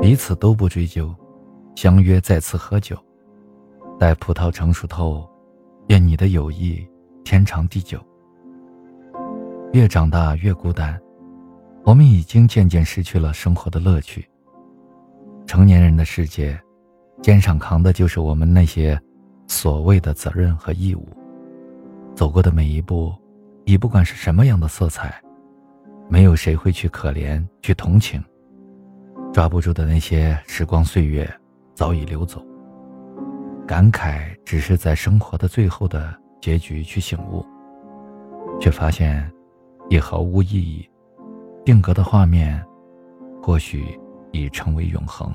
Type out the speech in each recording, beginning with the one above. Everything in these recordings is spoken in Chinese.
彼此都不追究，相约再次喝酒，待葡萄成熟透，愿你的友谊天长地久。越长大越孤单，我们已经渐渐失去了生活的乐趣。成年人的世界，肩上扛的就是我们那些所谓的责任和义务，走过的每一步，已不管是什么样的色彩，没有谁会去可怜去同情。抓不住的那些时光岁月，早已流走。感慨只是在生活的最后的结局去醒悟，却发现，也毫无意义。定格的画面，或许已成为永恒。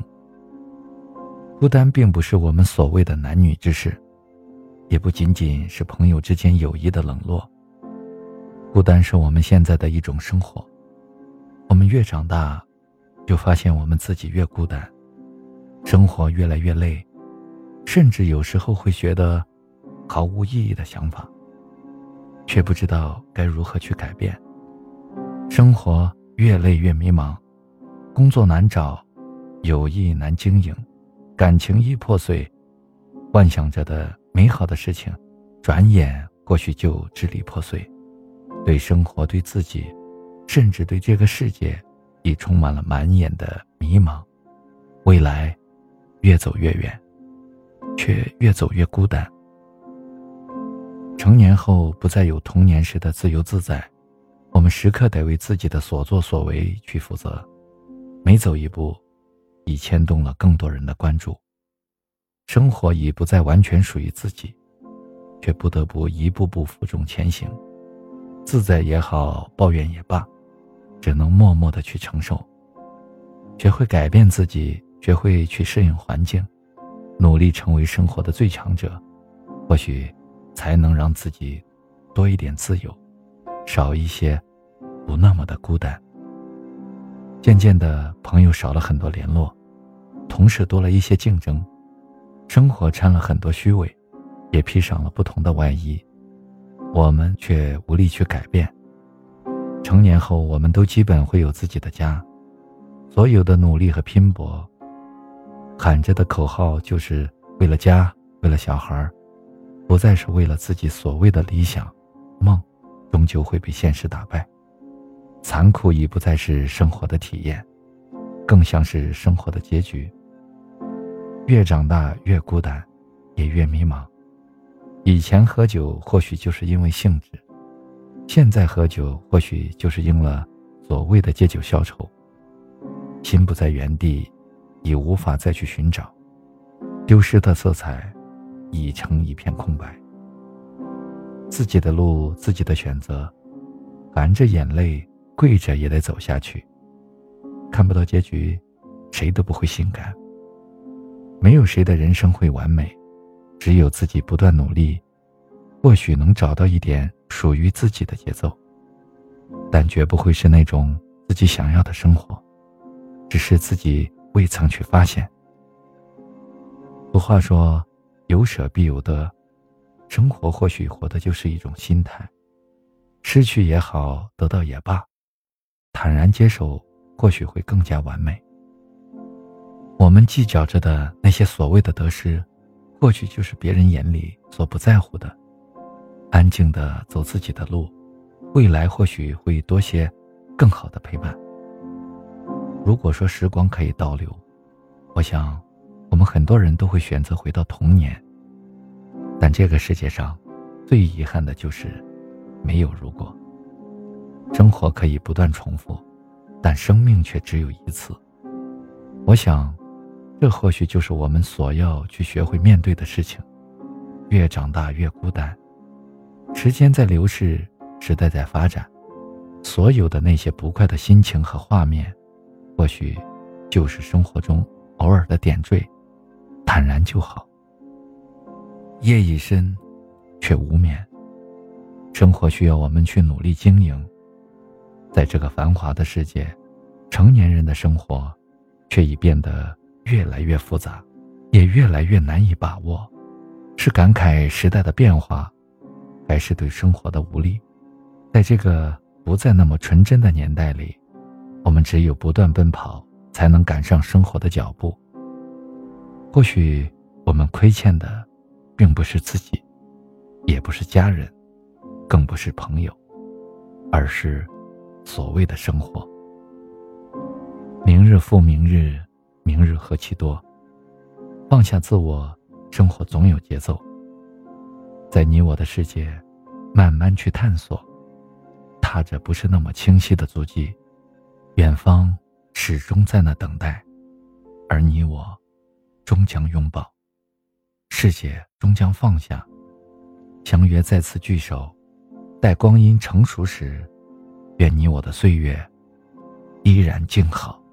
孤单并不是我们所谓的男女之事，也不仅仅是朋友之间友谊的冷落。孤单是我们现在的一种生活。我们越长大。就发现我们自己越孤单，生活越来越累，甚至有时候会觉得毫无意义的想法，却不知道该如何去改变。生活越累越迷茫，工作难找，友谊难经营，感情易破碎，幻想着的美好的事情，转眼或许就支离破碎。对生活，对自己，甚至对这个世界。已充满了满眼的迷茫，未来越走越远，却越走越孤单。成年后不再有童年时的自由自在，我们时刻得为自己的所作所为去负责，每走一步，已牵动了更多人的关注。生活已不再完全属于自己，却不得不一步步负重前行，自在也好，抱怨也罢。只能默默的去承受，学会改变自己，学会去适应环境，努力成为生活的最强者，或许才能让自己多一点自由，少一些不那么的孤单。渐渐的，朋友少了很多联络，同事多了一些竞争，生活掺了很多虚伪，也披上了不同的外衣，我们却无力去改变。成年后，我们都基本会有自己的家，所有的努力和拼搏，喊着的口号就是为了家，为了小孩不再是为了自己所谓的理想、梦，终究会被现实打败。残酷已不再是生活的体验，更像是生活的结局。越长大越孤单，也越迷茫。以前喝酒或许就是因为兴致。现在喝酒，或许就是应了所谓的借酒消愁。心不在原地，已无法再去寻找，丢失的色彩，已成一片空白。自己的路，自己的选择，含着眼泪，跪着也得走下去。看不到结局，谁都不会心甘。没有谁的人生会完美，只有自己不断努力，或许能找到一点。属于自己的节奏，但绝不会是那种自己想要的生活，只是自己未曾去发现。俗话说：“有舍必有得。”生活或许活的就是一种心态，失去也好，得到也罢，坦然接受，或许会更加完美。我们计较着的那些所谓的得失，或许就是别人眼里所不在乎的。安静的走自己的路，未来或许会多些更好的陪伴。如果说时光可以倒流，我想，我们很多人都会选择回到童年。但这个世界上，最遗憾的就是没有如果。生活可以不断重复，但生命却只有一次。我想，这或许就是我们所要去学会面对的事情。越长大越孤单。时间在流逝，时代在发展，所有的那些不快的心情和画面，或许就是生活中偶尔的点缀，坦然就好。夜已深，却无眠。生活需要我们去努力经营。在这个繁华的世界，成年人的生活，却已变得越来越复杂，也越来越难以把握。是感慨时代的变化。还是对生活的无力，在这个不再那么纯真的年代里，我们只有不断奔跑，才能赶上生活的脚步。或许我们亏欠的，并不是自己，也不是家人，更不是朋友，而是所谓的生活。明日复明日，明日何其多。放下自我，生活总有节奏。在你我的世界，慢慢去探索，踏着不是那么清晰的足迹，远方始终在那等待，而你我。终将拥抱，世界终将放下，相约再次聚首，待光阴成熟时，愿你我的岁月依然静好。